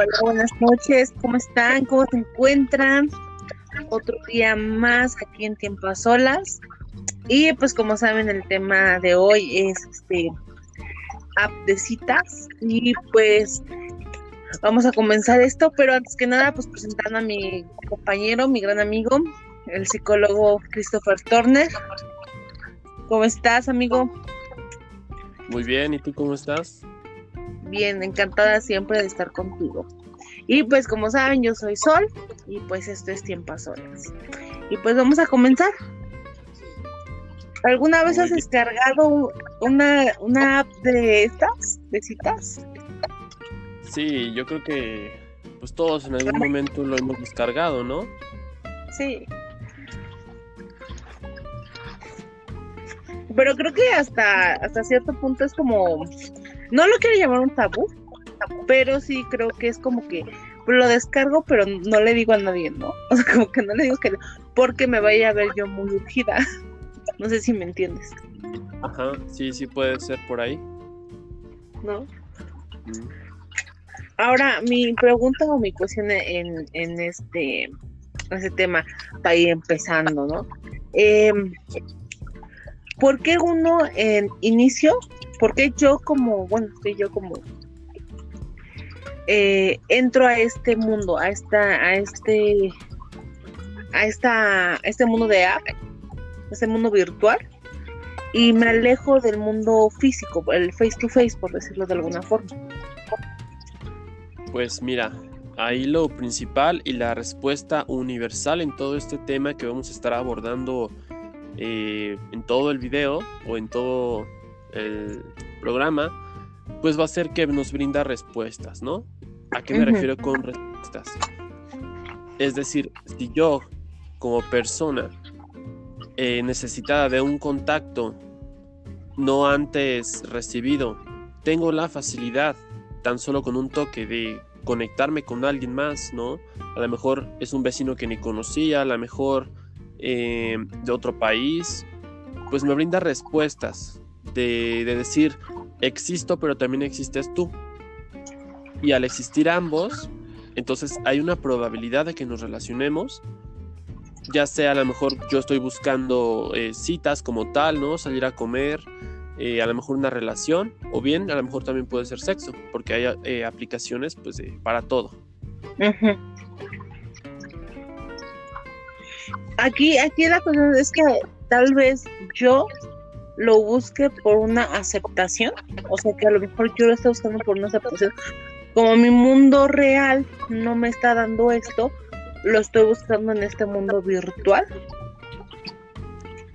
Hola, buenas noches. ¿Cómo están? ¿Cómo se encuentran? Otro día más aquí en Tiempo a Solas. Y pues como saben, el tema de hoy es este app de citas. Y pues vamos a comenzar esto, pero antes que nada, pues presentando a mi compañero, mi gran amigo, el psicólogo Christopher Turner. ¿Cómo estás, amigo? Muy bien, ¿y tú cómo estás? Bien, encantada siempre de estar contigo. Y pues como saben, yo soy Sol y pues esto es Tiempo a Solas. Y pues vamos a comenzar. ¿Alguna vez has descargado una, una app de estas, de citas? Sí, yo creo que pues todos en algún momento lo hemos descargado, ¿no? Sí. Pero creo que hasta, hasta cierto punto es como, no lo quiero llamar un tabú, pero sí creo que es como que lo descargo, pero no le digo a nadie, ¿no? O sea, como que no le digo que porque me vaya a ver yo muy urgida. No sé si me entiendes. Ajá, sí, sí puede ser por ahí. ¿No? Ahora, mi pregunta o mi cuestión en, en este, ese tema, para ir empezando, ¿no? Eh, ¿Por qué uno en inicio, por qué yo como, bueno, estoy yo como eh, entro a este mundo, a esta, a este, a esta, este mundo de app, este mundo virtual, y me alejo del mundo físico, el face to face, por decirlo de alguna forma. Pues mira, ahí lo principal y la respuesta universal en todo este tema que vamos a estar abordando eh, en todo el video o en todo el programa, pues va a ser que nos brinda respuestas, ¿no? ¿A qué me refiero con respuestas? Es decir, si yo como persona eh, necesitada de un contacto no antes recibido, tengo la facilidad tan solo con un toque de conectarme con alguien más, ¿no? A lo mejor es un vecino que ni conocía, a lo mejor eh, de otro país, pues me brinda respuestas de, de decir, existo, pero también existes tú. Y al existir ambos, entonces hay una probabilidad de que nos relacionemos, ya sea a lo mejor yo estoy buscando eh, citas como tal, ¿no? Salir a comer, eh, a lo mejor una relación, o bien a lo mejor también puede ser sexo, porque hay eh, aplicaciones pues para todo. Aquí, aquí la cuestión es que tal vez yo lo busque por una aceptación, o sea que a lo mejor yo lo estoy buscando por una aceptación, como mi mundo real no me está dando esto, lo estoy buscando en este mundo virtual.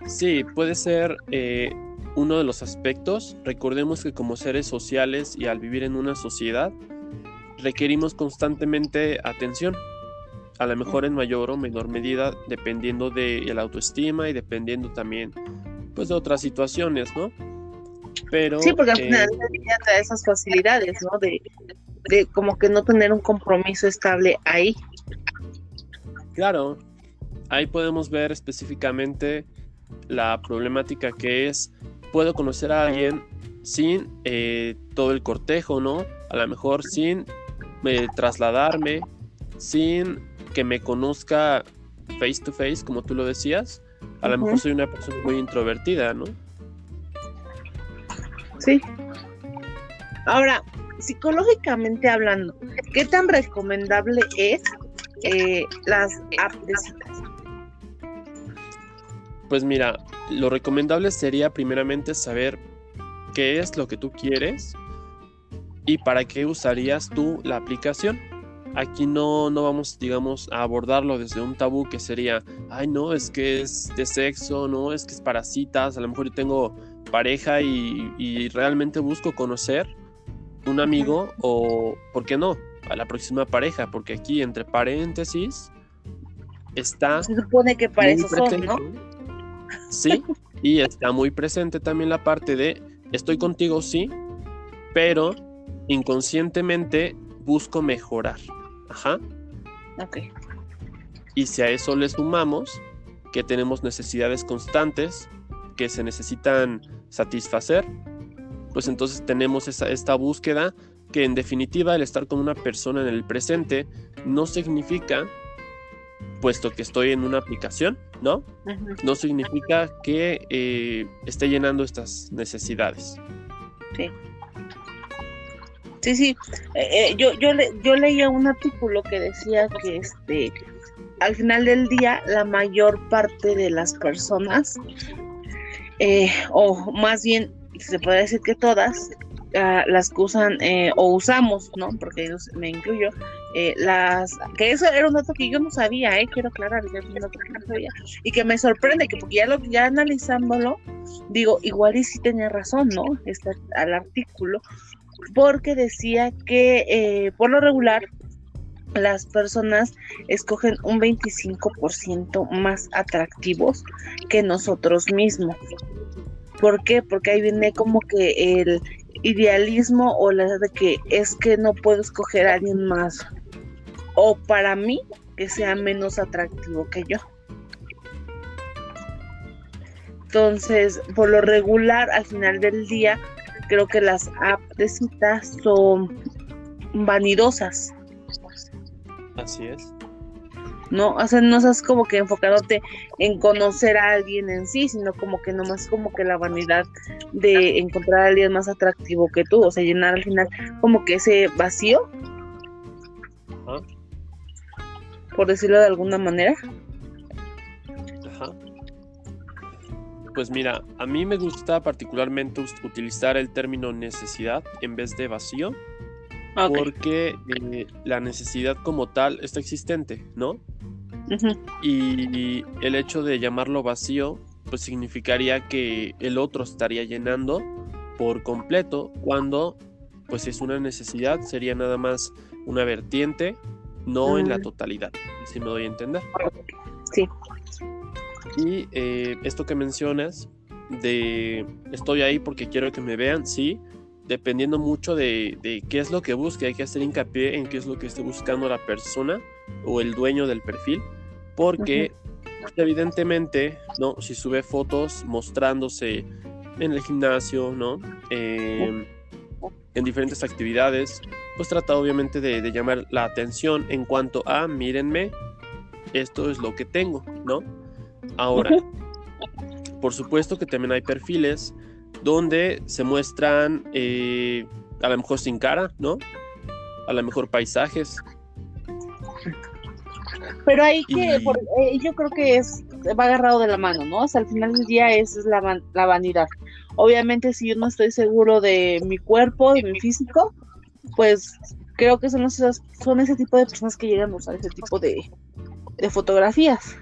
Sí, puede ser eh, uno de los aspectos. Recordemos que como seres sociales y al vivir en una sociedad, requerimos constantemente atención. A lo mejor en mayor o menor medida, dependiendo de la autoestima y dependiendo también pues de otras situaciones, ¿no? Pero, sí, porque al final eh, esas facilidades, ¿no? De, de como que no tener un compromiso estable ahí. Claro, ahí podemos ver específicamente la problemática que es, puedo conocer a alguien sin eh, todo el cortejo, ¿no? A lo mejor sin eh, trasladarme, sin que me conozca face to face, como tú lo decías. A lo mejor soy una persona muy introvertida, ¿no? Sí. Ahora, psicológicamente hablando, ¿qué tan recomendable es eh, las apps de citas? Pues mira, lo recomendable sería primeramente saber qué es lo que tú quieres y para qué usarías tú la aplicación. Aquí no, no vamos, digamos, a abordarlo desde un tabú que sería, ay no, es que es de sexo, no, es que es para citas, a lo mejor yo tengo pareja y, y realmente busco conocer un amigo o, ¿por qué no? A la próxima pareja, porque aquí entre paréntesis está... Se supone que para eso son, ¿no? Sí, y está muy presente también la parte de estoy contigo, sí, pero inconscientemente busco mejorar. Ajá. Ok. Y si a eso le sumamos que tenemos necesidades constantes que se necesitan satisfacer, pues entonces tenemos esta búsqueda que en definitiva el estar con una persona en el presente no significa, puesto que estoy en una aplicación, ¿no? No significa que eh, esté llenando estas necesidades. Sí. Sí, sí. Eh, eh, yo, yo, yo leía un artículo que decía que este al final del día la mayor parte de las personas, o más bien se puede decir que todas, Ah, las que usan eh, o usamos, ¿no? Porque ellos me incluyo, eh, las que eso era un dato que yo no sabía, eh, quiero aclarar, que no sabía, y que me sorprende que porque ya lo ya analizándolo, digo, igual y sí tenía razón, ¿no? Este al artículo, porque decía que eh, por lo regular las personas escogen un 25% más atractivos que nosotros mismos. ¿Por qué? Porque ahí viene como que el idealismo o la de que es que no puedo escoger a alguien más o para mí que sea menos atractivo que yo. Entonces, por lo regular, al final del día, creo que las apps de citas son vanidosas. Así es. ¿no? O sea, no estás como que enfocándote en conocer a alguien en sí, sino como que nomás como que la vanidad de encontrar a alguien más atractivo que tú, o sea, llenar al final como que ese vacío, por decirlo de alguna manera. Pues mira, a mí me gusta particularmente utilizar el término necesidad en vez de vacío. Porque eh, la necesidad como tal está existente, ¿no? y, el hecho de llamarlo vacío, pues significaría que el otro estaría llenando por completo, cuando pues es una necesidad, sería nada más una vertiente, no en la totalidad, si me doy a entender. Sí. Y eh, esto que mencionas de estoy ahí porque quiero que me vean, sí, dependiendo mucho de, de, qué es lo que busque, hay que hacer hincapié en qué es lo que esté buscando la persona o el dueño del perfil porque evidentemente, ¿no? Si sube fotos mostrándose en el gimnasio, ¿no? Em, en diferentes actividades, pues trata obviamente de, llamar la atención en cuanto a, mírenme, esto es lo que tengo, ¿no? Ahora, por supuesto que también hay perfiles donde se muestran eh, a lo mejor sin cara, ¿no? A lo mejor paisajes, pero ahí que, eh, yo creo que es, va agarrado de la mano, ¿no? O sea, al final del día es la, la vanidad. Obviamente, si yo no estoy seguro de mi cuerpo, de mi físico, pues creo que son, esas, son ese tipo de personas que llegan a usar ese tipo de, de fotografías.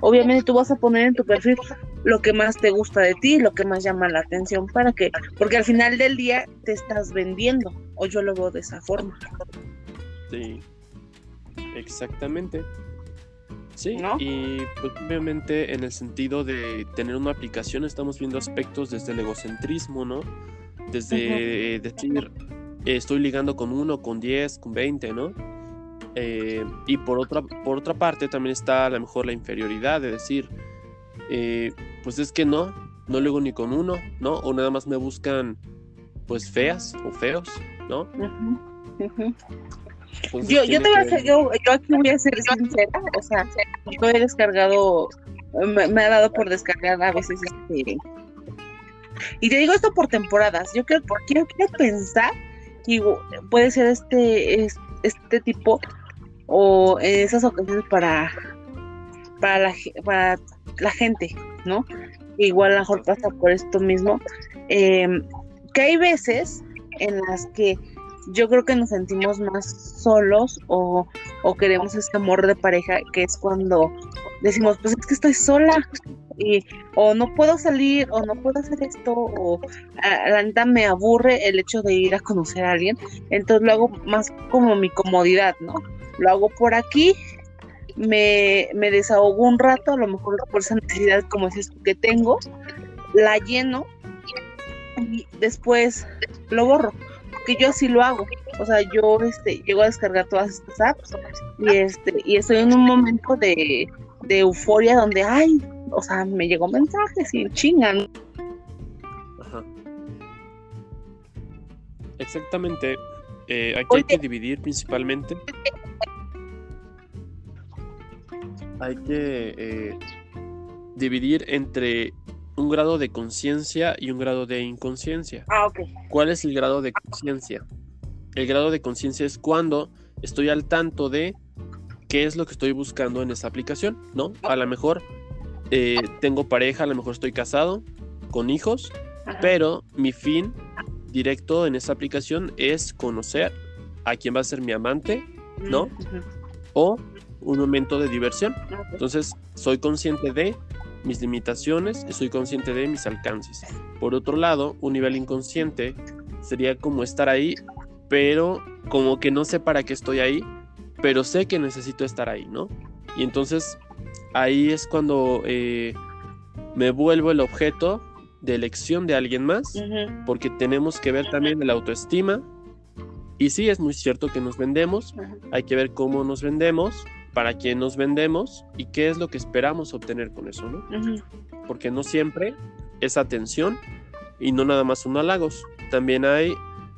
Obviamente tú vas a poner en tu perfil lo que más te gusta de ti, lo que más llama la atención, para que, porque al final del día te estás vendiendo, o yo lo veo de esa forma. Sí, exactamente. Sí, y pues, obviamente en el sentido de tener una aplicación estamos viendo aspectos desde el egocentrismo, ¿no? Desde decir, estoy ligando con uno, con diez, con veinte, ¿no? Eh, y por otra, por otra parte también está a lo mejor la inferioridad de decir, eh, pues es que no, no ligo ni con uno, ¿no? O nada más me buscan pues feas o feos, ¿no? yo, yo te voy a yo, yo, aquí voy a ser sincera, o sea, yo he descargado, me, ha dado por descargar a veces este, y te digo esto por temporadas, yo creo, quiero, quiero pensar, y puede ser este, este tipo, o en esas ocasiones para, para la, para la gente, ¿no? Igual a lo mejor pasa por esto mismo, em, que hay veces en las que yo creo que nos sentimos más solos o, queremos este amor de pareja, que es cuando decimos, pues es que estoy sola y o no puedo salir o no puedo hacer esto o la neta me aburre el hecho de ir a conocer a alguien, entonces lo hago más como mi comodidad, ¿no? Lo hago por aquí, me, me desahogo un rato, a lo mejor por esa necesidad como es que tengo, la lleno y después lo borro que yo así lo hago. O sea, yo este, llego a descargar todas estas apps y este, y estoy en un momento de, euforia donde, ay, o sea, me llegó mensajes y chingan. Ajá. Exactamente. eh, aquí hay que dividir principalmente. Hay que eh, dividir entre un grado de conciencia y un grado de inconsciencia. Ah, ok. ¿Cuál es el grado de conciencia? El grado de conciencia es cuando estoy al tanto de qué es lo que estoy buscando en esa aplicación, ¿no? A lo mejor eh, tengo pareja, a lo mejor estoy casado, con hijos, pero mi fin directo en esa aplicación es conocer a quién va a ser mi amante, ¿no? O un momento de diversión. Entonces, soy consciente de mis limitaciones y soy consciente de mis alcances. Por otro lado, un nivel inconsciente sería como estar ahí, pero como que no sé para qué estoy ahí, pero sé que necesito estar ahí, ¿no? Y entonces ahí es cuando eh, me vuelvo el objeto de elección de alguien más, porque tenemos que ver también la autoestima. Y sí, es muy cierto que nos vendemos, hay que ver cómo nos vendemos, para quién nos vendemos y qué es lo que esperamos obtener con eso, ¿no? Porque no siempre es atención y no nada más son halagos. También hay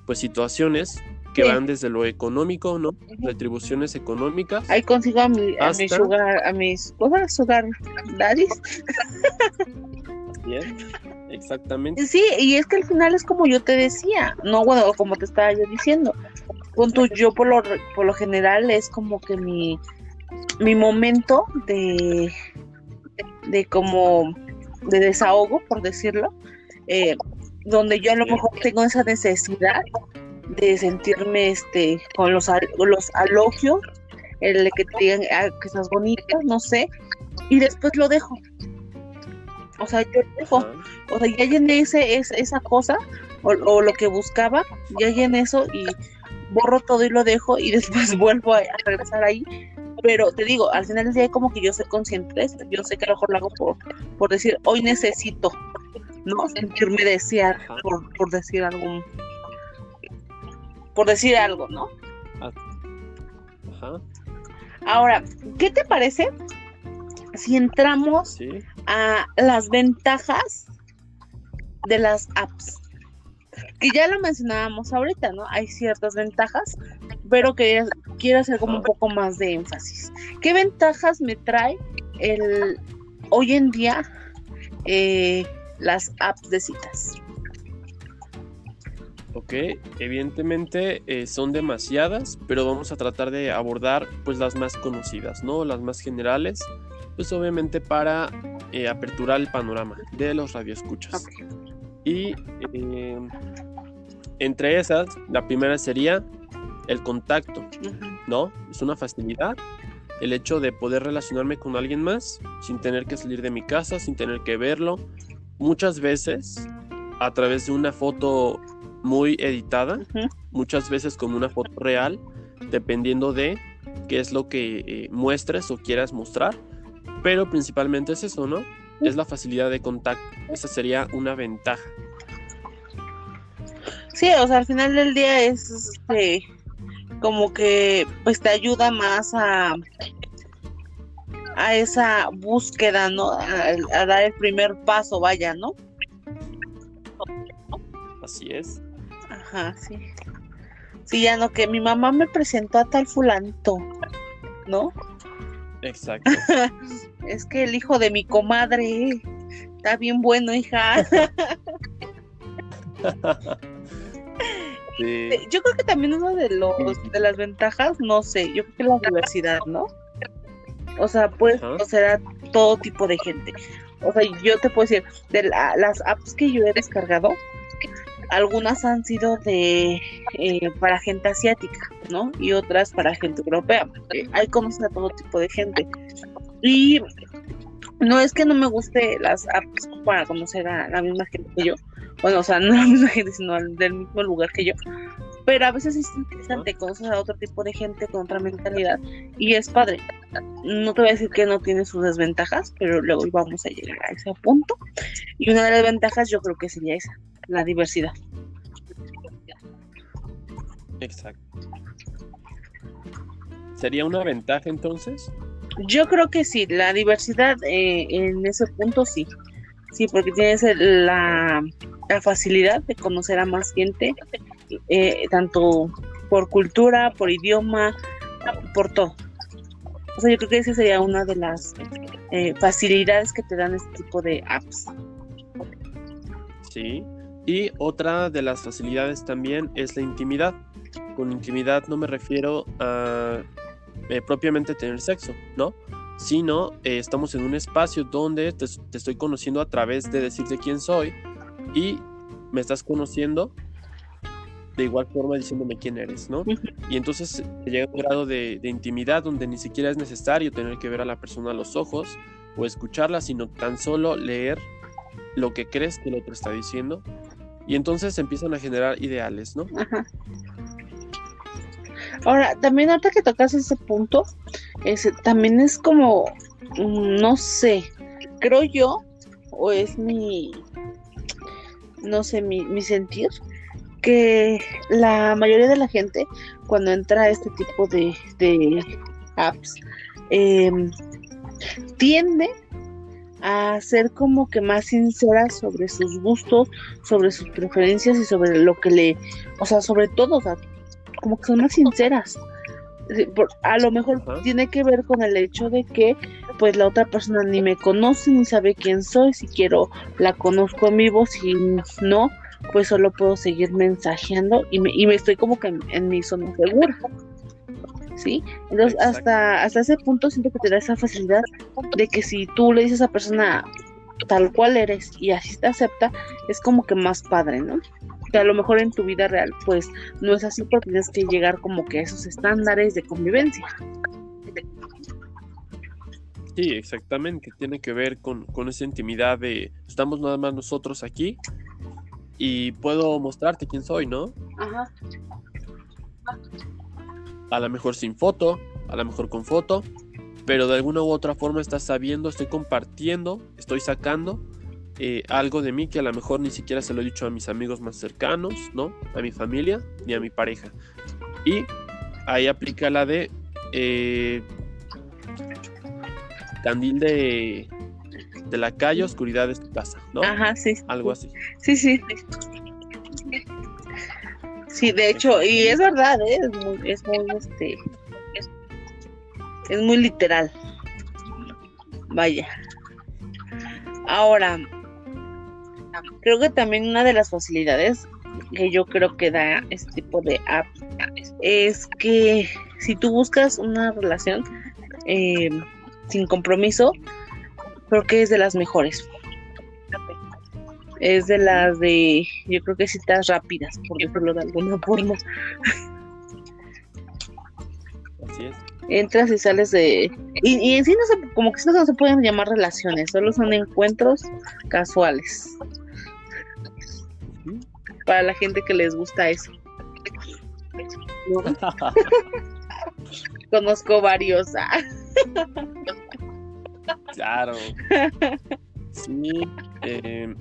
pues situaciones que van desde lo económico, ¿no? Retribuciones económicas. Ahí consigo a, mi, a mis sugar, a mis cosas, sugar daddies. Bien, exactamente. Sí, y es que al final es como yo te decía, no, bueno, como te estaba yo diciendo. Con tu yo por lo, por lo general es como que mi, mi momento de, de como de desahogo, por decirlo, eh, donde yo a lo mejor tengo esa necesidad de sentirme este con los, los alogios, el que te digan ah, que estás bonita, no sé, y después lo dejo. O sea, yo dejo, o sea, ya llené ese, esa cosa, o, o, lo que buscaba, ya llené eso y borro todo y lo dejo y después vuelvo a regresar ahí pero te digo, al final del día como que yo soy consciente de esto, yo sé que a lo mejor lo hago por, por decir, hoy necesito, ¿no? Sentirme desear, por, por decir algo, por decir algo, ¿no? Ajá. Ahora, ¿qué te parece si entramos a las ventajas de las apps? Que ya lo mencionábamos ahorita, ¿no? Hay ciertas ventajas, pero que quiero hacer como un poco más de énfasis. ¿Qué ventajas me trae el hoy en día eh, las apps de citas? Ok, evidentemente eh, son demasiadas, pero vamos a tratar de abordar pues las más conocidas, ¿no? Las más generales, pues obviamente para eh, aperturar el panorama de los radioescuchas. Y entre esas, la primera sería el contacto, ¿no? Es una facilidad el hecho de poder relacionarme con alguien más sin tener que salir de mi casa, sin tener que verlo. Muchas veces a través de una foto muy editada, muchas veces con una foto real, dependiendo de qué es lo que eh, muestres o quieras mostrar. Pero principalmente es eso, ¿no? Es la facilidad de contacto. Esa sería una ventaja. Sí, o sea, al final del día es este, como que pues te ayuda más a a esa búsqueda, ¿no? A, dar el primer paso, vaya, ¿no? Así es. Ajá, sí. Sí, ya no, que mi mamá me presentó a tal fulanto, ¿no? Exacto. es que el hijo de mi comadre está bien bueno, hija. Yo creo que también uno de los de las ventajas, no sé, yo creo que la diversidad, ¿no? O sea, puedes conocer a todo tipo de gente. O sea, yo te puedo decir, de las apps que yo he descargado, algunas han sido de eh, para gente asiática, ¿no? Y otras para gente europea. Hay conocer a todo tipo de gente. Y no es que no me guste las apps para conocer a la misma gente que yo, bueno, o sea, no la misma gente, sino del mismo lugar que yo. Pero a veces es interesante conocer a otro tipo de gente con otra mentalidad y es padre. No te voy a decir que no tiene sus desventajas, pero luego vamos a llegar a ese punto. Y una de las ventajas yo creo que sería esa, la diversidad. Exacto. ¿Sería una ventaja entonces? Yo creo que sí, la diversidad eh, en ese punto sí. Sí, porque tienes la, facilidad de conocer a más gente, eh, tanto por cultura, por idioma, por todo. O sea, yo creo que esa sería una de las eh, facilidades que te dan este tipo de apps. Sí, y otra de las facilidades también es la intimidad. Con intimidad no me refiero a eh, propiamente tener sexo, ¿no? Sino eh, estamos en un espacio donde te, te, estoy conociendo a través de decirte quién soy y me estás conociendo de igual forma diciéndome quién eres, ¿no? Y entonces llega un grado de, de, intimidad donde ni siquiera es necesario tener que ver a la persona a los ojos o escucharla, sino tan solo leer lo que crees que el otro está diciendo. Y entonces empiezan a generar ideales, ¿no? Ajá. Ahora, también ahorita que tocas ese punto, ese, también es como, no sé, creo yo, o es mi, no sé, mi, mi sentir, que la mayoría de la gente cuando entra a este tipo de, de apps eh, tiende a ser como que más sincera sobre sus gustos, sobre sus preferencias y sobre lo que le, o sea, sobre todo, o sea, como que son más sinceras. A lo mejor Ajá. tiene que ver con el hecho de que pues la otra persona ni me conoce ni sabe quién soy, si quiero la conozco en vivo, si no, pues solo puedo seguir mensajeando y me, y me estoy como que en, en mi zona segura. ¿Sí? Entonces, hasta, hasta ese punto siento que te da esa facilidad de que si tú le dices a esa persona tal cual eres y así te acepta, es como que más padre, ¿no? Que a lo mejor en tu vida real, pues no es así porque tienes que llegar como que a esos estándares de convivencia. Sí, exactamente. Tiene que ver con, con esa intimidad de estamos nada más nosotros aquí y puedo mostrarte quién soy, ¿no? Ajá. A lo mejor sin foto, a lo mejor con foto, pero de alguna u otra forma estás sabiendo, estoy compartiendo, estoy sacando eh, algo de mí que a lo mejor ni siquiera se lo he dicho a mis amigos más cercanos, ¿no? A mi familia ni a mi pareja. Y ahí aplica la de eh, candil de, de la calle, oscuridad de tu casa, ¿no? Ajá, sí. Algo así. Sí, sí. Sí, de hecho, y es verdad, ¿eh? es muy, es muy, este, es, es muy literal. Vaya. Ahora, creo que también una de las facilidades que yo creo que da este tipo de app es que si tú buscas una relación eh, sin compromiso, creo que es de las mejores. Es de las de, yo creo que citas rápidas, por decirlo de alguna forma. Así es. Entras y sales de... Y, y en sí no se, como que no se pueden llamar relaciones, solo son encuentros casuales. Para la gente que les gusta eso. ¿No? Conozco varios. ah. Claro. Sí. eh,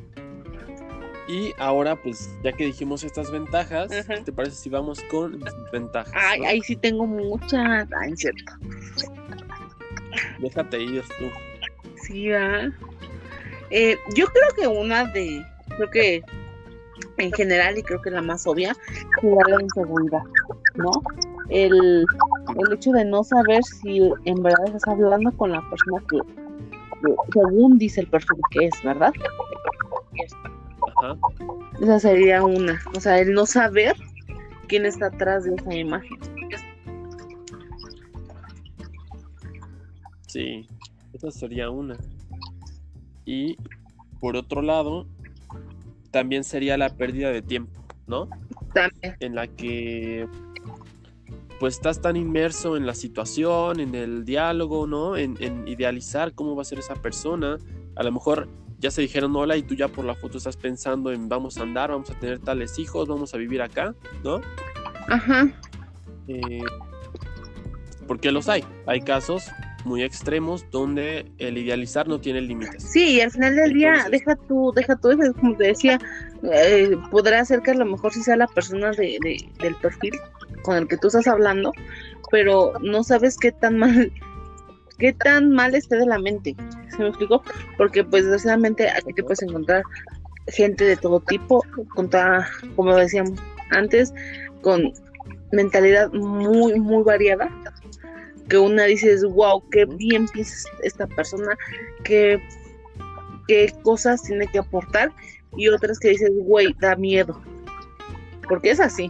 y ahora, pues, ya que dijimos estas ventajas, Ajá. ¿qué ¿te parece si vamos con ventajas? Ay, no? ahí sí tengo muchas. Ay, cierto. Déjate ir tú. Sí, va. Eh, yo creo que una de, creo que en general y creo que la más obvia, sería la inseguridad, ¿no? El, el hecho de no saber si en verdad estás hablando con la persona que, que según dice el perfil que es, ¿verdad? Ajá. Esa sería una, o sea, el no saber quién está atrás de esa imagen. Sí, esa sería una. Y por otro lado, también sería la pérdida de tiempo, ¿no? También. En la que pues estás tan inmerso en la situación, en el diálogo, ¿no? En, en idealizar cómo va a ser esa persona. A lo mejor ya se dijeron hola y tú ya por la foto estás pensando en vamos a andar, vamos a tener tales hijos, vamos a vivir acá, ¿no? Ajá. Eh, porque los hay. Hay casos muy extremos donde el idealizar no tiene límites. Sí, y al final del día, deja tú, deja tú, como te decía, eh, podrá ser que a lo mejor sí sea la persona de, de- del perfil con el que tú estás hablando, pero no sabes qué tan mal, qué tan mal esté de la mente. ¿Se me explicó? Porque pues desgraciadamente aquí te puedes encontrar gente de todo tipo, con toda, como decíamos antes, con mentalidad muy, muy variada. Que una dices, wow, qué bien piensa esta persona, qué, qué cosas tiene que aportar. Y otras que dices, güey, da miedo. Porque es así,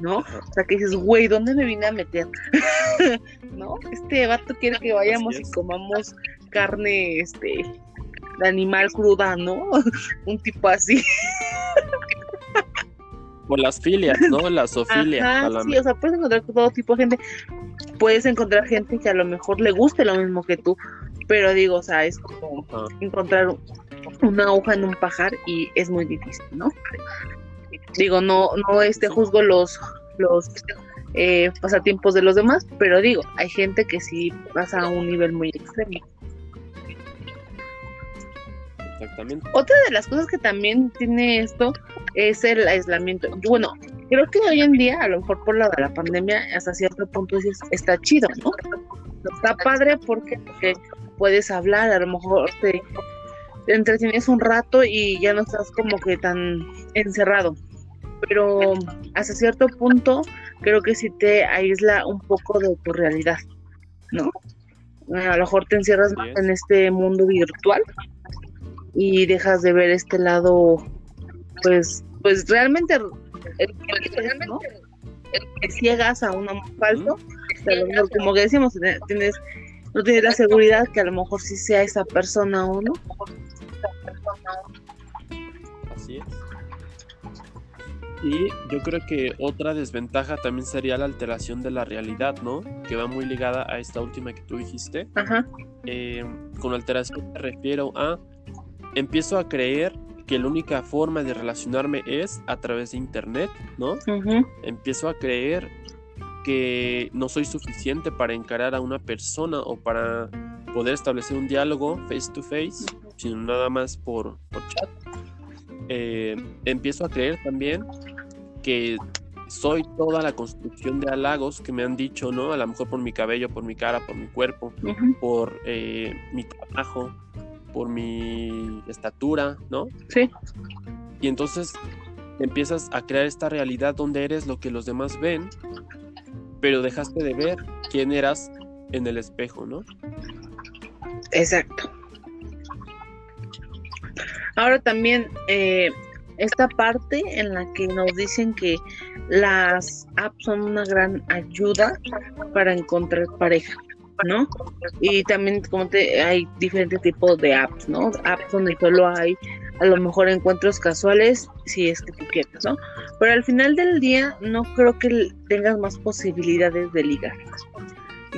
¿no? O sea, que dices, güey, ¿dónde me vine a meter? ¿No? Este vato quiere que vayamos y comamos carne, este, de animal cruda, ¿no? Un tipo así. O las filias, ¿no? La zoofilia. sí, o sea, puedes encontrar todo tipo de gente. Puedes encontrar gente que a lo mejor le guste lo mismo que tú, pero digo, o sea, es como encontrar una hoja en un pajar y es muy difícil, ¿no? Digo, no, no este juzgo los, los eh, pasatiempos de los demás, pero digo, hay gente que sí pasa a un nivel muy extremo. Exactamente. Otra de las cosas que también tiene esto es el aislamiento. Bueno, creo que hoy en día, a lo mejor por la de la pandemia, hasta cierto punto está chido, ¿no? Está padre porque, puedes hablar, a lo mejor te, te entretienes un rato y ya no estás como que tan encerrado. Pero hasta cierto punto creo que sí te aísla un poco de tu realidad, ¿no? A lo mejor te encierras más en este mundo virtual y dejas de ver este lado, pues, pues realmente, el, ¿no? que ciegas a un amor falso, pero como que decimos, tienes, no tienes la seguridad que a lo mejor sí sea esa persona o no. Así es. Y yo creo que otra desventaja también sería la alteración de la realidad, ¿no? Que va muy ligada a esta última que tú dijiste. Ajá. Eh, con alteración me refiero a empiezo a creer que la única forma de relacionarme es a través de internet, ¿no? Empiezo a creer que no soy suficiente para encarar a una persona o para poder establecer un diálogo face to face, sino nada más por, chat. Eh, empiezo a creer también que soy toda la construcción de halagos que me han dicho, ¿no? A lo mejor por mi cabello, por mi cara, por mi cuerpo, por eh, mi trabajo, por mi estatura, ¿no? Sí. Y entonces empiezas a crear esta realidad donde eres lo que los demás ven, pero dejaste de ver quién eras en el espejo, ¿no? Exacto. Ahora también eh, esta parte en la que nos dicen que las apps son una gran ayuda para encontrar pareja. ¿no? Y también como te, hay diferentes tipos de apps, ¿no? Apps donde solo hay a lo mejor encuentros casuales, si es que tú quieres, ¿no? Pero al final del día no creo que tengas más posibilidades de ligar.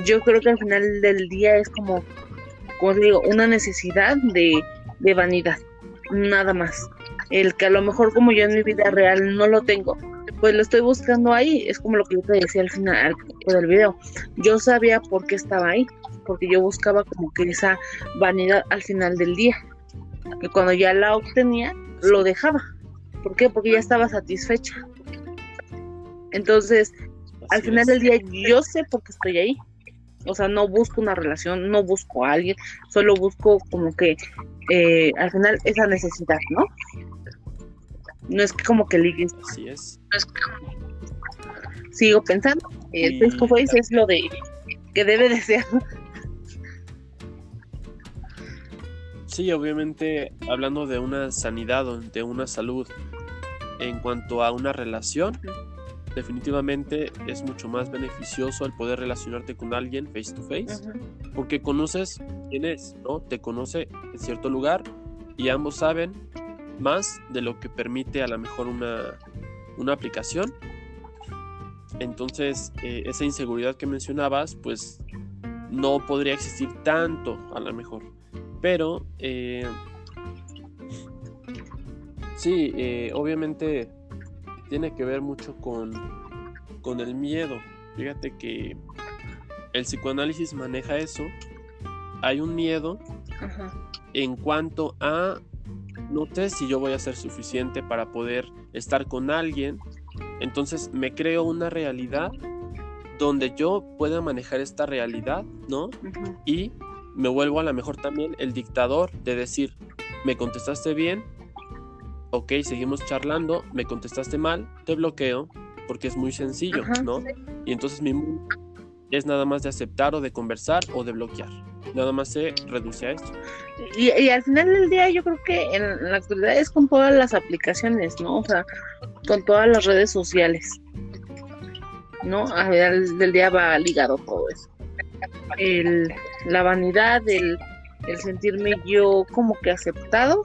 Yo creo que al final del día es como, como digo, una necesidad de, de vanidad, nada más. El que a lo mejor como yo en mi vida real no lo tengo, pues lo estoy buscando ahí. Es como lo que yo te decía al final del video. Yo sabía por qué estaba ahí, porque yo buscaba como que esa vanidad al final del día. Que cuando ya la obtenía, lo dejaba. ¿Por qué? Porque ya estaba satisfecha. Entonces, al final del día, yo sé por qué estoy ahí. O sea, no busco una relación, no busco a alguien, solo busco como que eh, al final esa necesidad, ¿no? No es como que ligues. Así es. Sigo pensando. El face to face es lo de que debe de ser. Sí, obviamente hablando de una sanidad o de una salud en cuanto a una relación, definitivamente es mucho más beneficioso el poder relacionarte con alguien face to face, porque conoces quién es, ¿no? Te conoce en cierto lugar y ambos saben más de lo que permite a lo mejor una, aplicación. Entonces, eh, esa inseguridad que mencionabas, pues no podría existir tanto a lo mejor. Pero, eh, sí, eh, obviamente tiene que ver mucho con, con el miedo. Fíjate que el psicoanálisis maneja eso. Hay un miedo en cuanto a no sé si yo voy a ser suficiente para poder estar con alguien. Entonces me creo una realidad donde yo pueda manejar esta realidad, ¿no? Y me vuelvo a lo mejor también el dictador de decir, me contestaste bien, ok, seguimos charlando, me contestaste mal, te bloqueo porque es muy sencillo, ¿no? Y entonces mi mundo es nada más de aceptar o de conversar o de bloquear. Nada más se reduce a esto. Y, y al final del día yo creo que en la actualidad es con todas las aplicaciones, ¿no? O sea, con todas las redes sociales. ¿No? Al final del día va ligado todo eso. El, la vanidad, el, el sentirme yo como que aceptado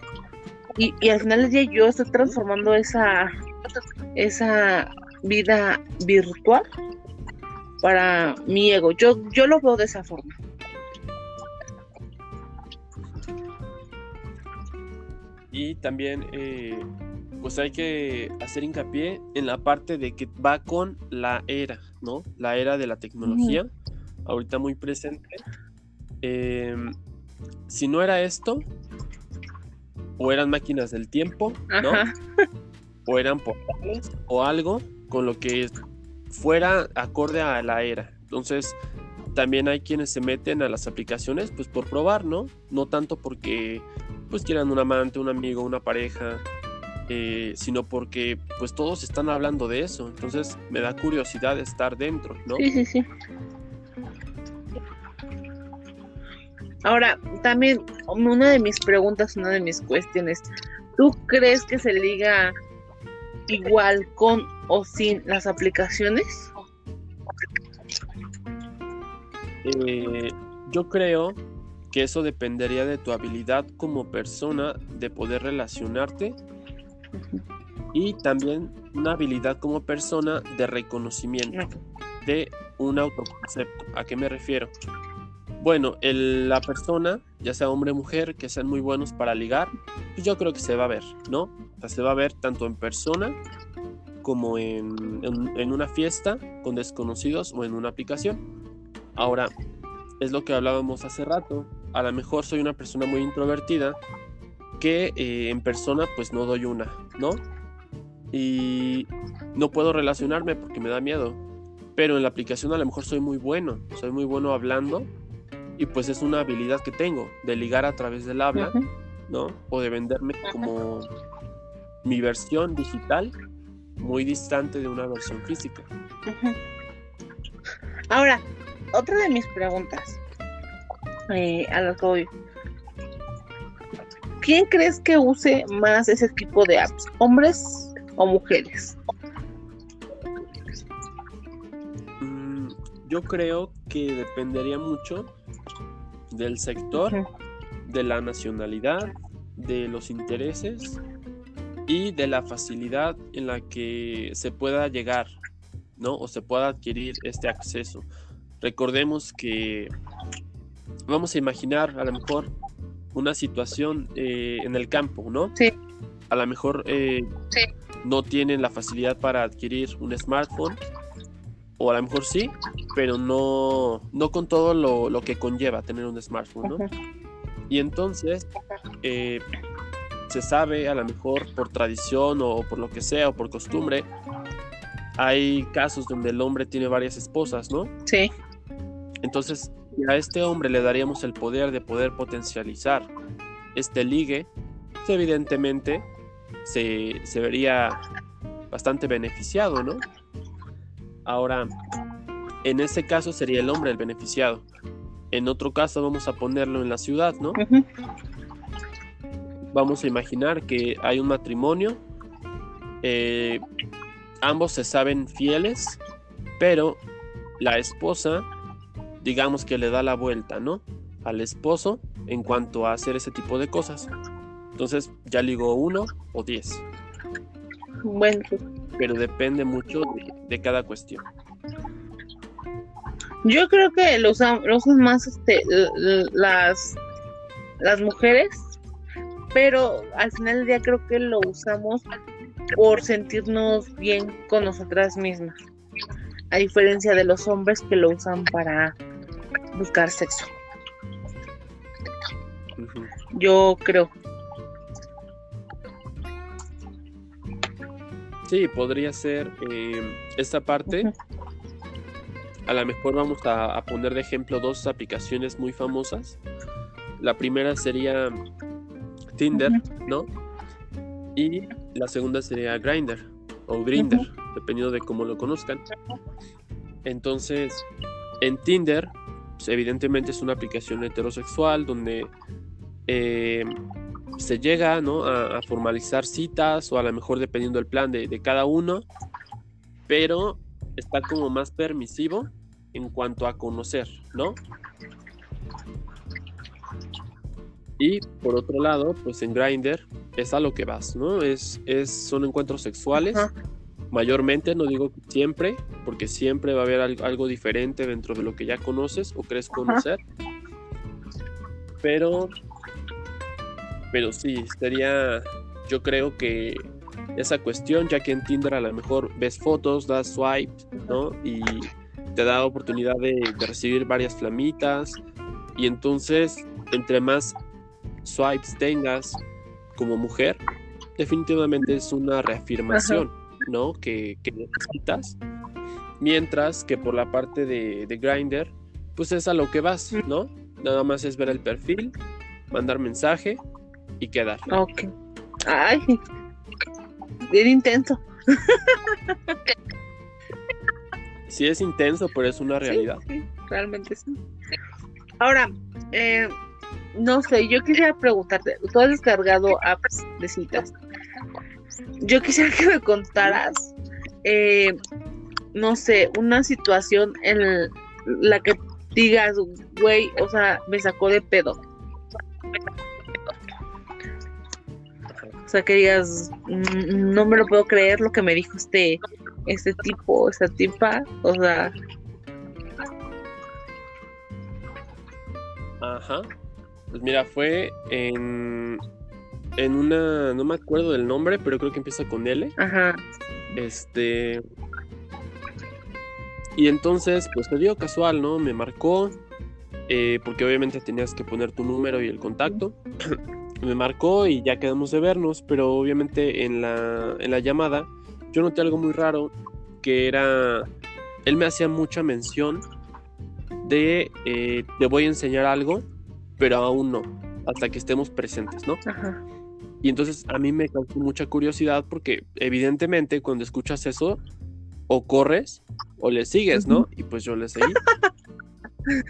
y, y, al final del día yo estoy transformando esa esa vida virtual para mi ego. Yo, yo lo veo de esa forma. Y también, eh, pues hay que hacer hincapié en la parte de que va con la era, ¿no? La era de la tecnología, ahorita muy presente. Em, si no era esto, o eran máquinas del tiempo, ¿no? o eran portales o algo con lo que fuera acorde a la era. Entonces, también hay quienes se meten a las aplicaciones pues por probar, ¿no? No tanto porque pues quieran un amante, un amigo, una pareja, eh, sino porque pues todos están hablando de eso. Entonces me da curiosidad estar dentro, ¿no? Sí, sí, sí. Ahora, también una de mis preguntas, una de mis cuestiones, ¿tú crees que se liga igual con o sin las aplicaciones? Eh, yo creo que eso dependería de tu habilidad como persona de poder relacionarte y también una habilidad como persona de reconocimiento de un autoconcepto. ¿A qué me refiero? Bueno, la persona, ya sea hombre o mujer, que sean muy buenos para ligar, pues yo creo que se va a ver, ¿no? Se va a ver tanto en persona como en, en, una fiesta con desconocidos o en una aplicación. Ahora, es lo que hablábamos hace rato. A lo mejor soy una persona muy introvertida que eh, en persona pues no doy una, ¿no? Y no puedo relacionarme porque me da miedo. Pero en la aplicación a lo mejor soy muy bueno, soy muy bueno hablando y pues es una habilidad que tengo de ligar a través del habla, ¿no? O de venderme como mi versión digital muy distante de una versión física. Ahora, otra de mis preguntas eh, a lo que voy. ¿Quién crees que use más ese tipo de apps? ¿Hombres o mujeres? Mm, yo creo que dependería mucho del sector, de la nacionalidad, de los intereses y de la facilidad en la que se pueda llegar, ¿no? O se pueda adquirir este acceso. Recordemos que vamos a imaginar a lo mejor una situación eh, en el campo, ¿no? Sí. A lo mejor eh, no tienen la facilidad para adquirir un smartphone o a lo mejor sí, pero no, no con todo lo, que conlleva tener un smartphone, ¿no? Y entonces eh, se sabe, a lo mejor por tradición o por lo que sea, o por costumbre, hay casos donde el hombre tiene varias esposas, ¿no? Sí. Entonces, a este hombre le daríamos el poder de poder potencializar este ligue, pues, evidentemente se, se vería bastante beneficiado, ¿no? Ahora, en ese caso sería el hombre el beneficiado. En otro caso vamos a ponerlo en la ciudad, ¿no? Vamos a imaginar que hay un matrimonio, eh, ambos se saben fieles, pero la esposa, digamos que le da la vuelta, ¿no? Al esposo en cuanto a hacer ese tipo de cosas. Entonces ya ligó uno o diez. Bueno, pero depende mucho de, cada cuestión. Yo creo que lo usan, más este, las, las mujeres, pero al final del día creo que lo usamos por sentirnos bien con nosotras mismas, a diferencia de los hombres que lo usan para buscar sexo. Yo creo. Sí, podría ser eh, esta parte. A lo mejor vamos a, poner de ejemplo dos aplicaciones muy famosas. La primera sería Tinder, ¿no? Y la segunda sería Grindr o Grinder, dependiendo de cómo lo conozcan. Entonces, en Tinder, pues, evidentemente es una aplicación heterosexual donde eh, se llega ¿no? a, formalizar citas o a lo mejor dependiendo del plan de, de cada uno, pero está como más permisivo en cuanto a conocer, ¿no? Y por otro lado, pues en Grindr es a lo que vas, ¿no? Es, es, son encuentros sexuales. Mayormente, no digo siempre, porque siempre va a haber algo, diferente dentro de lo que ya conoces o crees conocer. Pero, pero sí, sería, yo creo que esa cuestión, ya que en Tinder a lo mejor ves fotos, das swipe, ¿no? Y te da oportunidad de, de recibir varias flamitas. Y entonces, entre más swipes tengas como mujer, definitivamente es una reafirmación, ¿no? Que, necesitas. Mientras que por la parte de, de Grinder, pues es a lo que vas, ¿no? Nada más es ver el perfil, mandar mensaje y quedar. Ok. Ay, bien intenso. Sí es intenso, pero es una realidad. Sí, realmente sí. Ahora, eh, no sé, yo quisiera preguntarte, tú has descargado apps de citas. Yo quisiera que me contaras, eh, no sé, una situación en la que digas, güey, o sea, me sacó de pedo. O sea, que digas, mm, no me lo puedo creer lo que me dijo este, este tipo, esta tipa, o sea. Ajá. Pues mira, fue en, en una, no me acuerdo del nombre, pero creo que empieza con L. Ajá. Este. Y entonces, pues te dio casual, ¿no? Me marcó, eh, porque obviamente tenías que poner tu número y el contacto. Me marcó y ya quedamos de vernos, pero obviamente en la, en la llamada yo noté algo muy raro, que era, él me hacía mucha mención de, eh, te voy a enseñar algo pero aún no, hasta que estemos presentes, ¿no? Ajá. Y entonces a mí me causó mucha curiosidad porque evidentemente cuando escuchas eso, o corres o le sigues, ¿no? Y pues yo le seguí.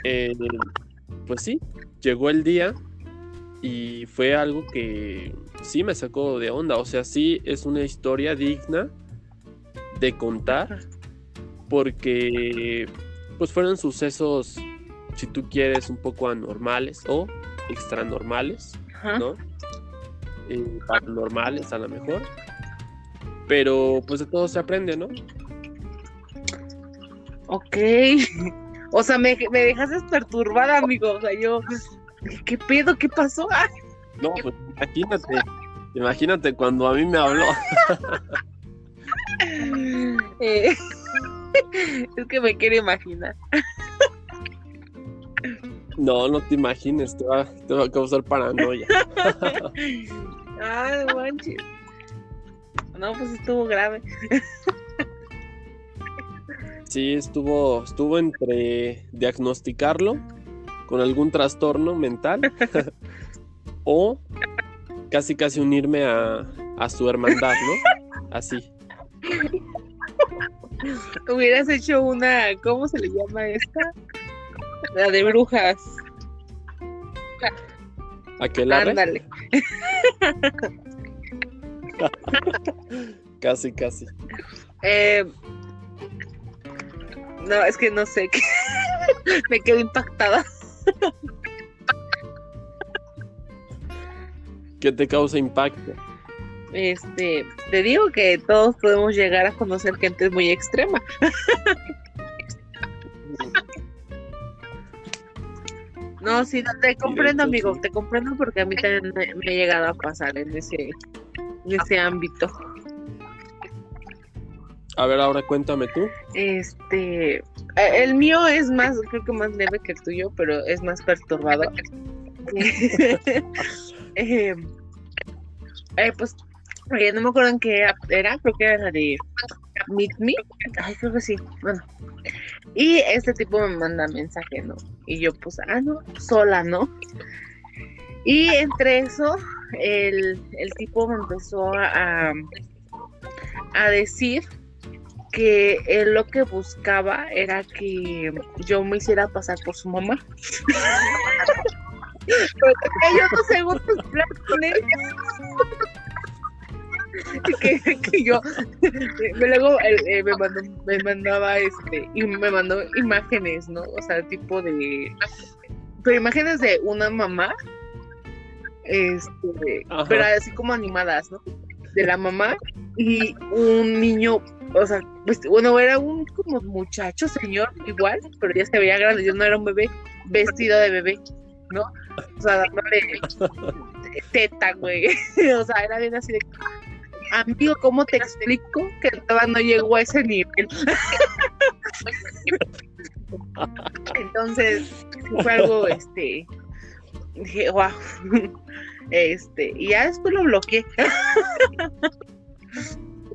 Eh, pues sí, llegó el día y fue algo que sí me sacó de onda. O sea, sí es una historia digna de contar porque pues fueron sucesos si tú quieres, un poco anormales o extranormales, ¿no? Eh, normales a lo mejor. Pero pues de todo se aprende, ¿no? Ok. O sea, me, me dejaste perturbada, amigo. O sea, yo, ¿qué pedo? ¿Qué pasó? No, pues imagínate. Imagínate cuando a mí me habló. Eh, es que me quiero imaginar. No, no te imagines, te va, a causar paranoia. Ay, manches. No, pues estuvo grave. Sí, estuvo, estuvo entre diagnosticarlo con algún trastorno mental o casi casi unirme a, a su hermandad, ¿no? Así. Hubieras hecho una, ¿cómo se le llama esta? La de brujas. ¿A la Ándale. casi, casi. Eh, no, es que no sé. Me quedo impactada. ¿Qué te causa impacto? Este, te digo que todos podemos llegar a conocer gente muy extrema. No, sí, te comprendo, amigo, te comprendo porque a mí también me, ha llegado a pasar en ese, en ese ámbito. A ver, ahora cuéntame tú. Este, eh, el mío es más, creo que más leve que el tuyo, pero es más perturbador. eh, eh, pues, no me acuerdo en qué era, creo que era la de Meet Me. Ay, creo que sí. Bueno, y este tipo me manda mensaje, ¿no? Y yo pues, ah, no, sola, ¿no? Y entre eso, el, tipo me empezó a, a decir que él lo que buscaba era que yo me hiciera pasar por su mamá. Yo dos segundos planes que, que yo luego eh, me, mandó, me mandaba este y me mandó imágenes no o sea tipo de pero imágenes de una mamá este pero así como animadas no de la mamá y un niño o sea pues, bueno era un como muchacho señor igual pero ya se veía grande yo no era un bebé vestido de bebé no o sea dándole teta güey o sea era bien así de amigo, ¿cómo te explico que todavía no llegó a ese nivel? Entonces, fue algo, este, dije, wow, este, y ya después lo bloqueé.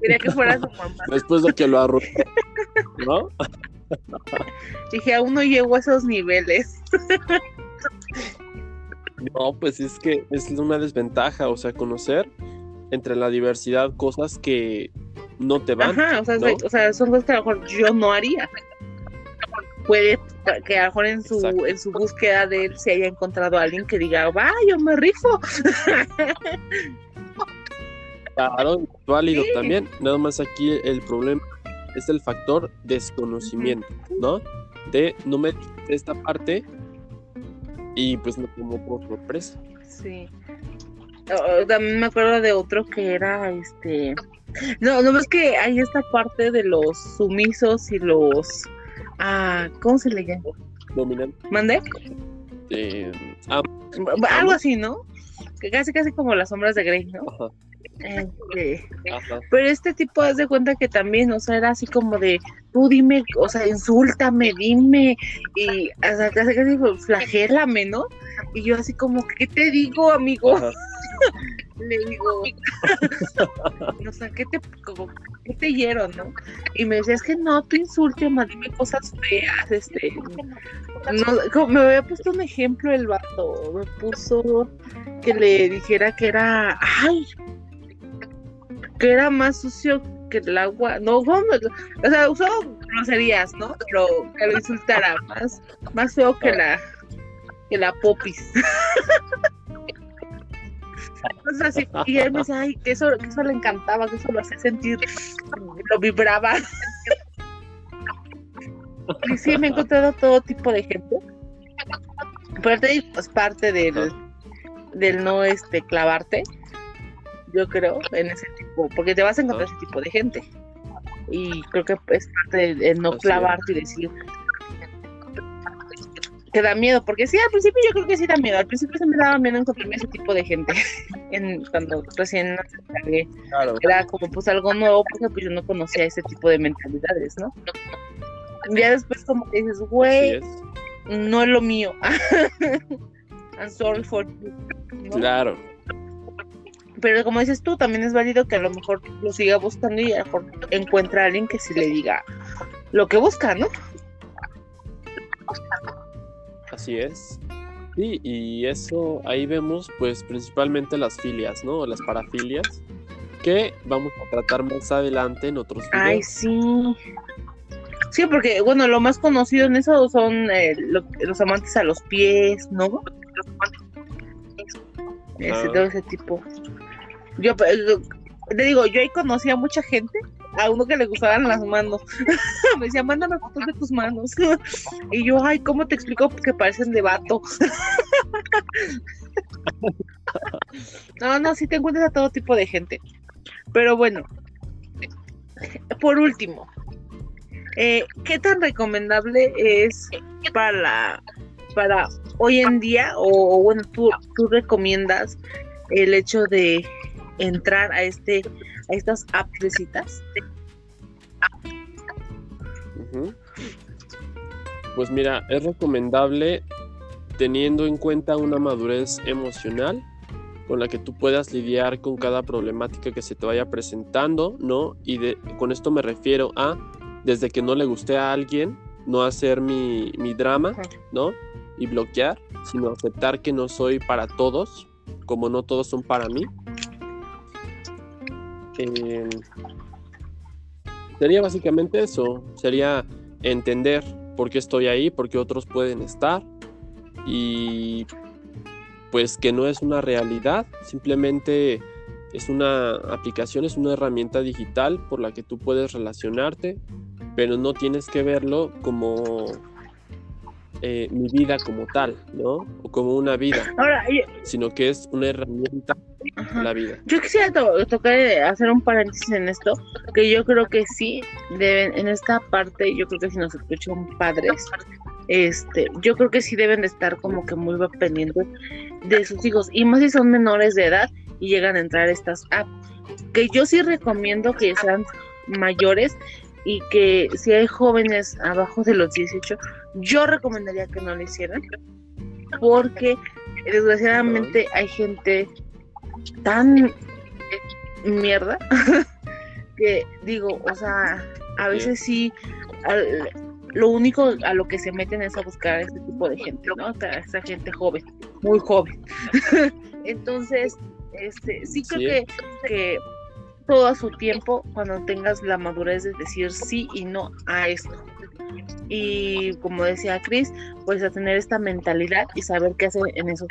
Quería que fuera su mamá. Después de que lo arrojé, ¿no? Dije, aún no llego a esos niveles. No, pues es que es una desventaja, o sea, conocer entre la diversidad cosas que no te van. Ajá, o sea, o sea son cosas que a lo mejor yo no haría. Puede que a lo mejor en su, en su búsqueda de él se haya encontrado a alguien que diga, va, yo me rifo. Claro, válido también. Nada más aquí el problema es el factor desconocimiento, ¿no? De no me esta parte y pues me tomó por sorpresa. Sí. También me acuerdo de otro que era este. No, no es que hay esta parte de los sumisos y los. Ah, ¿Cómo se le llama? Dominante. ¿Mandé? Eh, Algo así, ¿no? Que casi, casi como las sombras de Grey, ¿no? Este, pero este tipo haz de cuenta que también, o sea, era así como de, tú dime, o sea, insúltame, dime, y hasta casi casi flagélame, ¿no? Y yo así como, ¿qué te digo, amigo? Le digo, o sea, ¿qué te, como, ¿qué te hieron, no? Y me decía, es que no, tú insulte, más dime cosas feas, este. No, me había puesto un ejemplo el vato, me puso que le dijera que era, ay, que era más sucio que el agua, no, o sea, usó groserías, ¿no? Pero que lo insultara más, más feo que la, que la popis. y él me decía, ay, que eso, que eso le encantaba, que eso lo hacía sentir, lo vibraba. y sí, me he encontrado todo tipo de gente. Pero es parte del, del no este clavarte, yo creo, en ese tipo, porque te vas a encontrar ese tipo de gente. Y creo que es parte del no clavarte y decir, que da miedo, porque sí, al principio yo creo que sí da miedo, al principio se me daba miedo encontrarme ese tipo de gente, en, cuando recién claro. era como pues algo nuevo, porque pues yo no conocía ese tipo de mentalidades, ¿no? Ya después como que dices, güey, no es lo mío, I'm sorry for you. Claro. Pero como dices tú, también es válido que a lo mejor lo siga buscando y a lo mejor encuentra a alguien que sí le diga lo que busca, ¿no? Así es. Sí, y eso ahí vemos pues principalmente las filias, ¿no? Las parafilias, que vamos a tratar más adelante en otros videos. Ay, sí. Sí, porque bueno, lo más conocido en eso son eh, los amantes a los pies, ¿no? Ese, ah. Todo ese tipo. Yo eh, te digo, yo ahí conocí a mucha gente a uno que le gustaban las manos. me decía, mándame fotos de tus manos. y yo, ay, ¿cómo te explico que parecen de vato? no, no, sí te encuentras a todo tipo de gente. Pero bueno, por último, eh, ¿qué tan recomendable es para, para hoy en día? O, bueno, tú, tú recomiendas el hecho de entrar a este a estas appsitas? Pues mira, es recomendable teniendo en cuenta una madurez emocional con la que tú puedas lidiar con cada problemática que se te vaya presentando, ¿no? Y de, con esto me refiero a, desde que no le guste a alguien, no hacer mi, mi drama, ¿no? Y bloquear, sino aceptar que no soy para todos, como no todos son para mí, sería básicamente eso, sería entender por qué estoy ahí, por qué otros pueden estar y pues que no es una realidad, simplemente es una aplicación, es una herramienta digital por la que tú puedes relacionarte, pero no tienes que verlo como eh, mi vida como tal, ¿no? O como una vida, sino que es una herramienta la vida. Yo quisiera tocar, eh, hacer un paréntesis en esto, que yo creo que sí, deben, en esta parte, yo creo que si nos escuchan padres, este, yo creo que sí deben de estar como que muy pendientes de sus hijos, y más si son menores de edad y llegan a entrar estas apps, que yo sí recomiendo que sean mayores y que si hay jóvenes abajo de los 18, yo recomendaría que no lo hicieran, porque desgraciadamente hay gente tan mierda que digo, o sea, a veces sí, lo único a lo que se meten es a buscar a este tipo de gente, ¿no? Esta gente joven, muy joven. Entonces, este, sí creo Que, que todo a su tiempo cuando tengas la madurez de decir sí y no a esto. Y como decía Chris, pues a tener esta mentalidad y saber qué hacer en eso.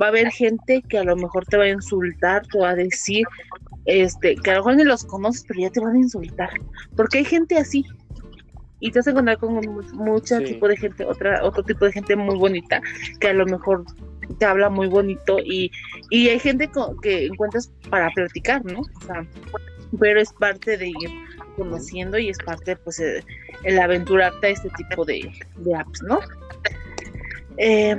va a haber gente que a lo mejor te va a insultar, te va a decir, este, que a lo mejor ni los conoces, pero ya te van a insultar. Porque hay gente así. Y te vas a encontrar con mucho tipo de gente, otra, otro tipo de gente muy bonita, que a lo mejor te habla muy bonito y, y hay gente que encuentras para platicar, ¿no? O sea, pero es parte de ir conociendo y es parte, pues, el aventurarte a este tipo de, apps, ¿no? Eh,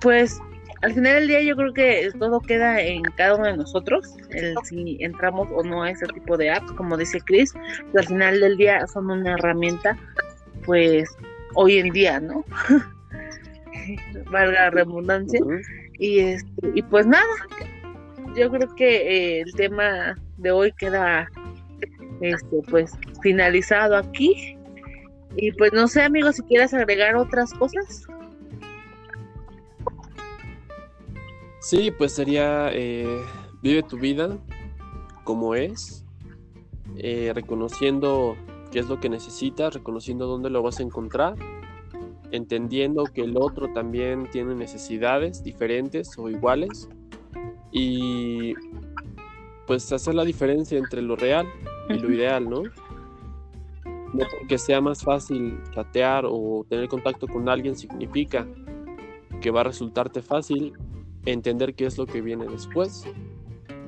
pues al final del día yo creo que todo queda en cada uno de nosotros, el si entramos o no a ese tipo de apps, como dice Chris, al final del día son una herramienta, pues hoy en día, ¿no? valga la redundancia. Y, este, y pues nada, yo creo que eh, el tema de hoy queda este, pues finalizado aquí. Y pues no sé, amigos, si quieres agregar otras cosas. Sí, pues sería eh, vive tu vida como es, eh, reconociendo qué es lo que necesitas, reconociendo dónde lo vas a encontrar entendiendo que el otro también tiene necesidades diferentes o iguales y pues hacer la diferencia entre lo real y lo ideal, ¿no? No porque sea más fácil chatear o tener contacto con alguien significa que va a resultarte fácil entender qué es lo que viene después.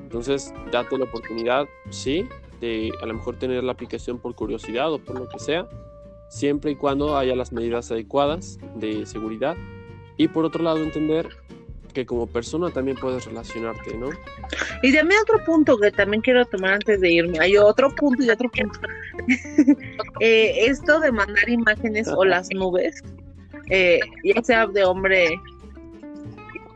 Entonces, date la oportunidad, sí, de a lo mejor tener la aplicación por curiosidad o por lo que sea, siempre y cuando haya las medidas adecuadas de seguridad. Y por otro lado, entender que como persona también puedes relacionarte, ¿no? Y también otro punto que también quiero tomar antes de irme, hay otro punto y otro punto. Eh, esto de mandar imágenes o las nubes, eh, ya sea de hombre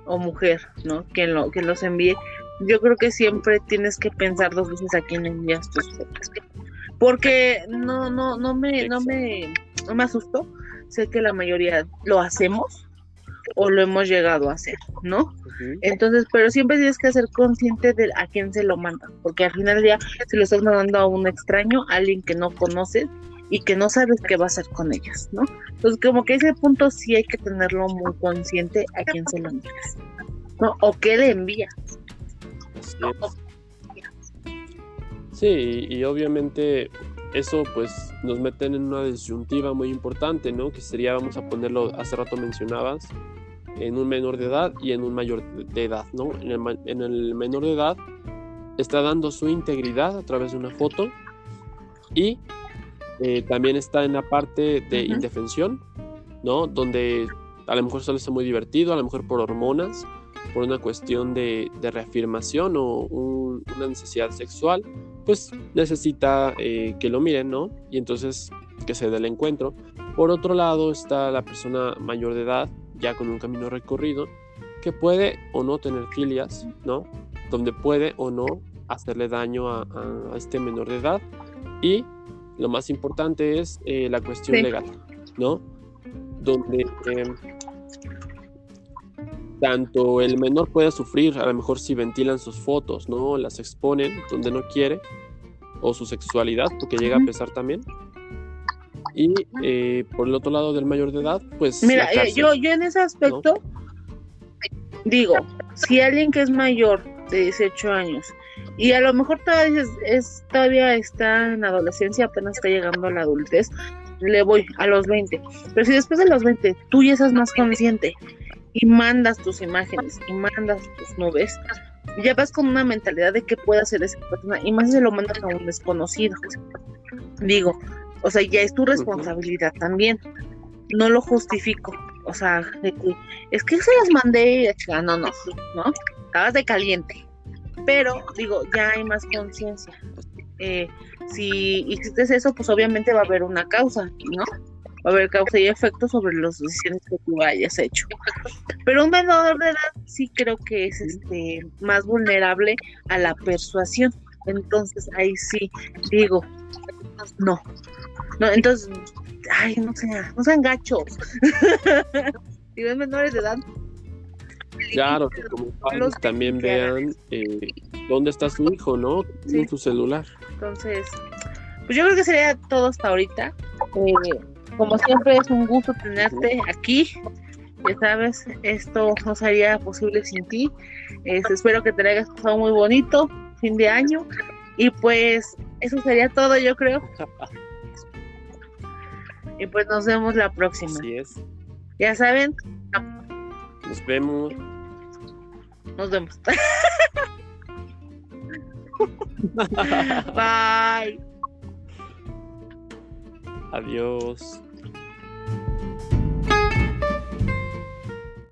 o mujer, ¿no? Quien, lo, que los envíe, yo creo que siempre tienes que pensar dos veces a quién envías tus fotos porque no, no, no me, no me, no me asustó. Sé que la mayoría lo hacemos o lo hemos llegado a hacer, ¿no? Entonces, pero siempre tienes que ser consciente de a quién se lo manda, porque al final del día se lo estás mandando a un extraño, a alguien que no conoces y que no sabes qué va a hacer con ellas, ¿no? Entonces, como que ese punto sí hay que tenerlo muy consciente a quién se lo envías, ¿no? O qué le envías. Sí, y, obviamente eso pues nos mete en una disyuntiva muy importante, ¿no? Que sería, vamos a ponerlo, hace rato mencionabas, en un menor de edad y en un mayor de edad, ¿no? En el, menor de edad está dando su integridad a través de una foto y eh, también está en la parte de indefensión, ¿no? Donde a lo mejor suele ser muy divertido, a lo mejor por hormonas, por una cuestión de, reafirmación o una necesidad sexual, pues necesita eh, que lo miren, ¿no? Y entonces que se dé el encuentro. Por otro lado está la persona mayor de edad, ya con un camino recorrido, que puede o no tener filias, ¿no? Donde puede o no hacerle daño a, este menor de edad. Y lo más importante es eh, la cuestión legal, ¿no? Donde em, tanto el menor puede sufrir, a lo mejor si ventilan sus fotos, ¿no? Las exponen donde no quiere, o su sexualidad, porque llega a pesar también. Y eh, por el otro lado del mayor de edad, pues... Mira, eh, yo, yo en ese aspecto digo, si alguien que es mayor de 18 años y a lo mejor todavía, es, todavía está en adolescencia, apenas está llegando a la adultez, le voy a los 20. Pero si después de los 20 tú ya estás más consciente y mandas tus imágenes y mandas tus nubes, ya vas con una mentalidad de qué puede hacer esa persona y más se lo mandas a un desconocido. Digo, o sea, ya es tu responsabilidad también. No lo justifico. O sea, es que se las mandé, no, no, no, estabas de caliente. Pero, digo, ya hay más conciencia. Eh, si hiciste eso, pues obviamente va a haber una causa, ¿no? Va a haber causa y efecto sobre las decisiones que tú hayas hecho. Pero un menor de edad sí creo que es este más vulnerable a la persuasión. Entonces ahí sí digo, no. No, entonces, ay, no sean, no sean gachos. si ven menores de edad. Claro, que como padres también vean eh, dónde está su hijo, ¿no? En su celular. Entonces, pues yo creo que sería todo hasta ahorita. Eh, como siempre es un gusto tenerte aquí. Ya sabes, esto no sería posible sin ti. espero que te hayas pasado muy bonito, fin de año. Y pues eso sería todo, yo creo. y pues nos vemos la próxima. Así es. Ya saben. Nos vemos. Nos vemos. Bye. Adiós.